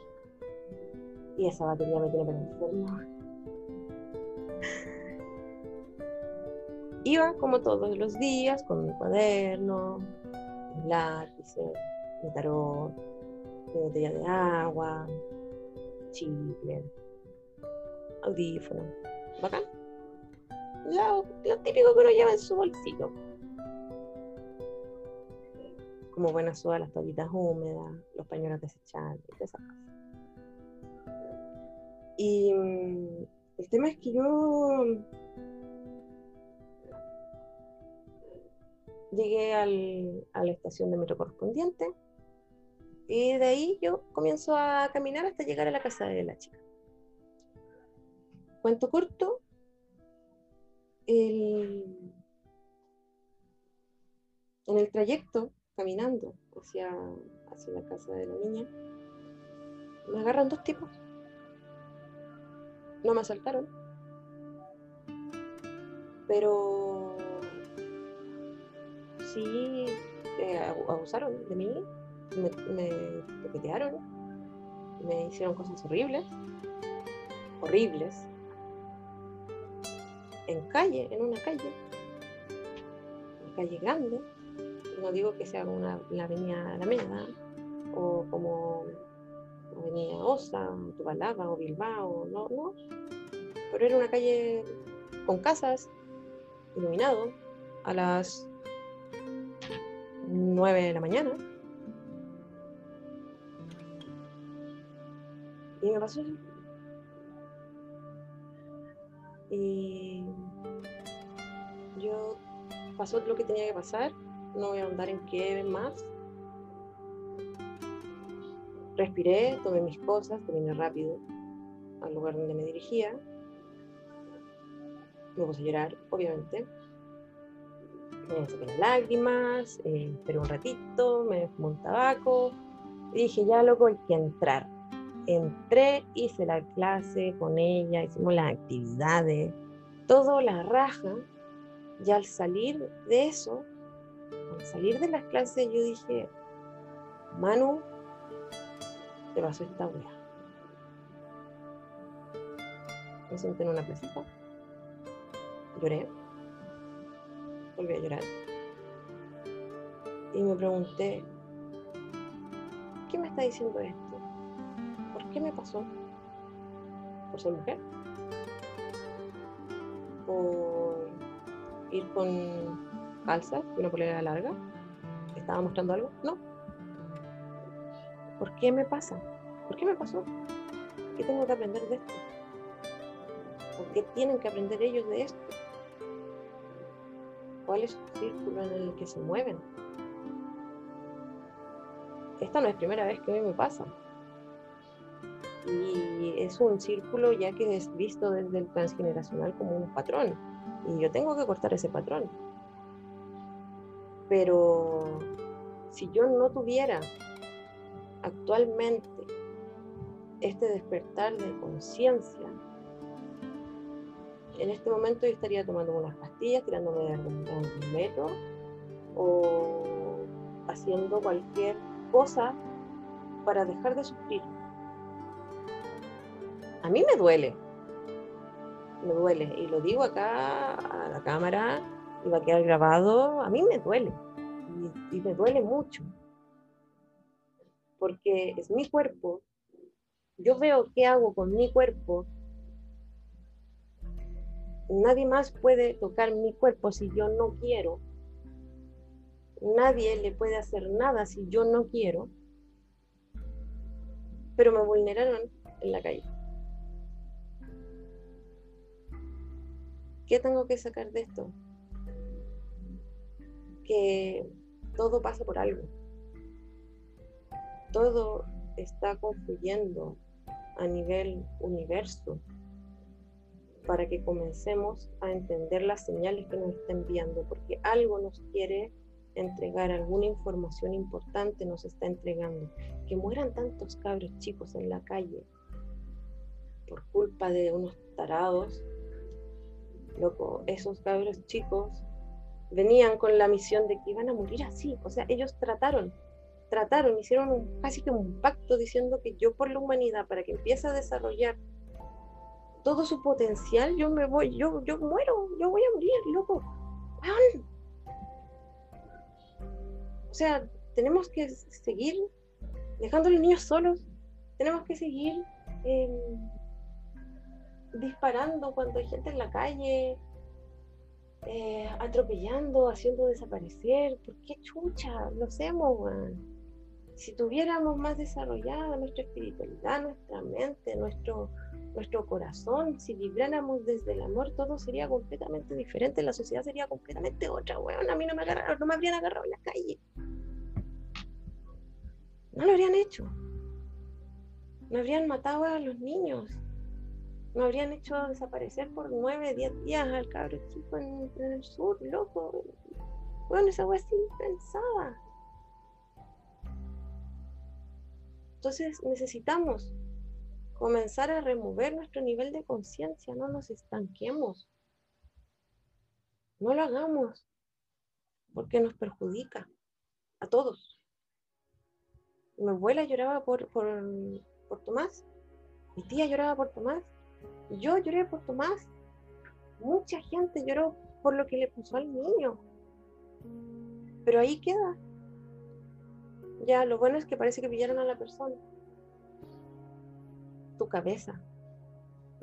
Y esa batería me tiene para enfermo. Iba como todos los días con mi cuaderno, mi lápiz, mi tarot, de botella de agua, chicle, audífono. ¿Bacán? Lo, típico que uno lleva en su bolsillo. Como buenas sodas, las toallitas húmedas, los pañuelos desechables, esas cosas. Y mm, el tema es que yo llegué a la estación de metro correspondiente y de ahí yo comienzo a caminar hasta llegar a la casa de la chica. Cuento corto, en el trayecto, caminando hacia, hacia la casa de la niña, me agarran dos tipos. No me asaltaron, pero sí eh, abusaron de mí me, me me hicieron cosas horribles, horribles, en calle, en una calle, una calle grande, no digo que sea una, la avenida Alameda, o como, Avenida Osa, Tubalaga o Bilbao, no, no. Pero era una calle con casas, iluminado, a las 9 de la mañana. Y me pasó Y yo pasó lo que tenía que pasar, no voy a andar en qué más. Respiré, tomé mis cosas, caminé rápido al lugar donde me dirigía. Me puse a llorar, obviamente. Me saqué las lágrimas, eh, esperé un ratito, me fumé un tabaco. Y dije, ya loco, hay que entrar. Entré, hice la clase con ella, hicimos las actividades, todo la raja. Y al salir de eso, al salir de las clases, yo dije, Manu, te pasó esta wea. Me senté en una placita, lloré, volví a llorar. Y me pregunté, ¿qué me está diciendo esto? ¿Por qué me pasó? ¿Por ser mujer? ¿Por ir con calzas y una polera larga? ¿Estaba mostrando algo? No. ¿Por qué me pasa? ¿Por qué me pasó? ¿Qué tengo que aprender de esto? ¿Por qué tienen que aprender ellos de esto? ¿Cuál es el círculo en el que se mueven? Esta no es primera vez que a me pasa. Y es un círculo ya que es visto desde el transgeneracional como un patrón. Y yo tengo que cortar ese patrón. Pero si yo no tuviera actualmente este despertar de conciencia, en este momento yo estaría tomando unas pastillas, tirándome de algún metro o haciendo cualquier cosa para dejar de sufrir. A mí me duele, me duele, y lo digo acá a la cámara y va a quedar grabado, a mí me duele, y, me duele mucho, porque es mi cuerpo, yo veo qué hago con mi cuerpo, nadie más puede tocar mi cuerpo si yo no quiero, nadie le puede hacer nada si yo no quiero, pero me vulneraron en la calle. ¿Qué tengo que sacar de esto? Que todo pasa por algo. Todo está confluyendo a nivel universo para que comencemos a entender las señales que nos está enviando, porque algo nos quiere entregar, alguna información importante nos está entregando. Que mueran tantos cabros chicos en la calle por culpa de unos tarados loco, esos cabros chicos venían con la misión de que iban a morir así. O sea, ellos trataron, trataron, hicieron casi que un pacto diciendo que yo por la humanidad, para que empiece a desarrollar todo su potencial, yo me voy, yo, yo muero, yo voy a morir, loco. O sea, tenemos que seguir dejando a los niños solos, tenemos que seguir em, disparando cuando hay gente en la calle, eh, atropellando, haciendo desaparecer. ¿Por qué chucha? Lo hacemos, Si tuviéramos más desarrollada nuestra espiritualidad, nuestra mente, nuestro, nuestro corazón, si vibráramos desde el amor, todo sería completamente diferente, la sociedad sería completamente otra, weón. A mí no me, agarraron, no me habrían agarrado en la calle. No lo habrían hecho. No habrían matado a los niños no habrían hecho desaparecer por nueve, diez días al cabro chico en, el sur, loco. Bueno, esa wea es impensada. Entonces necesitamos comenzar a remover nuestro nivel de conciencia, no nos estanquemos. No lo hagamos, porque nos perjudica a todos. Mi abuela lloraba por, por, por Tomás, mi tía lloraba por Tomás, yo lloré por Tomás. Mucha gente lloró por lo que le puso al niño. Pero ahí queda. Ya, lo bueno es que parece que pillaron a la persona. tu cabeza.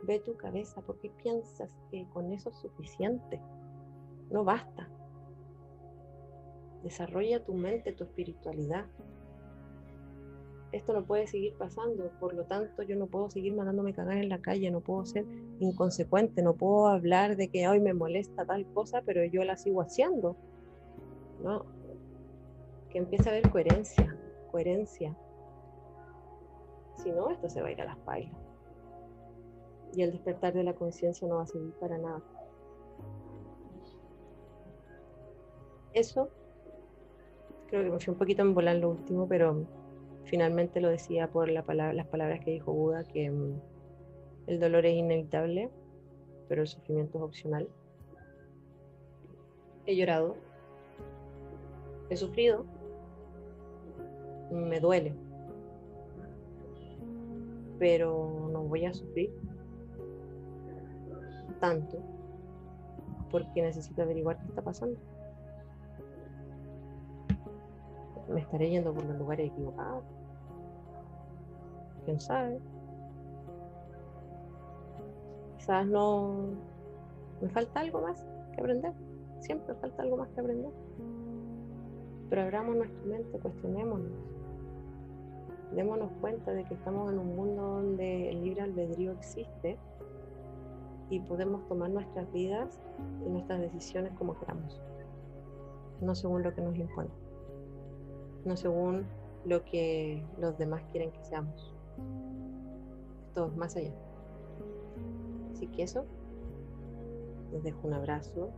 Ve tu cabeza, porque piensas que con eso es suficiente. No basta. Desarrolla tu mente, tu espiritualidad. Esto no puede seguir pasando, por lo tanto yo no puedo seguir mandándome cagar en la calle, no puedo ser inconsecuente, no puedo hablar de que hoy me molesta tal cosa, pero yo la sigo haciendo. No, que empiece a haber coherencia, coherencia. Si no, esto se va a ir a las pailas. Y el despertar de la conciencia no va a servir para nada. Eso, creo que me fui un poquito en volar lo último, pero finalmente lo decía por la las palabras que dijo Buda, que mm, el dolor es inevitable, pero el sufrimiento es opcional. He llorado, he sufrido, me duele, pero no voy a sufrir tanto porque necesito averiguar qué está pasando. Me estaré yendo por los lugares equivocados. ¿Quién sabe? Quizás no... Me falta algo más que aprender. Siempre falta algo más que aprender. Pero abramos nuestra mente, cuestionémonos démonos cuenta de que estamos en un mundo donde el libre albedrío existe y podemos tomar nuestras vidas y nuestras decisiones como queramos, no según lo que nos impone, no según lo que los demás quieren que seamos. Esto es más allá. Así que eso, les dejo un abrazo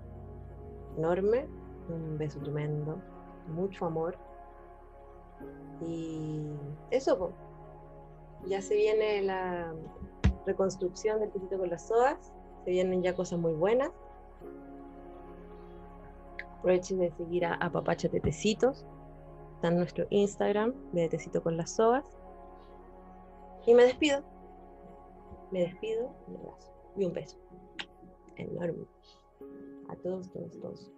enorme, un beso tremendo, mucho amor y eso, ya se viene la reconstrucción del tecito con las sodas, se vienen ya cosas muy buenas. Aprovechen de seguir a, a Papacha Tetecitos, está en nuestro Instagram de Tecito con las sogas. Y me despido. Me despido, un abrazo y un beso enorme a todos, todos, todos.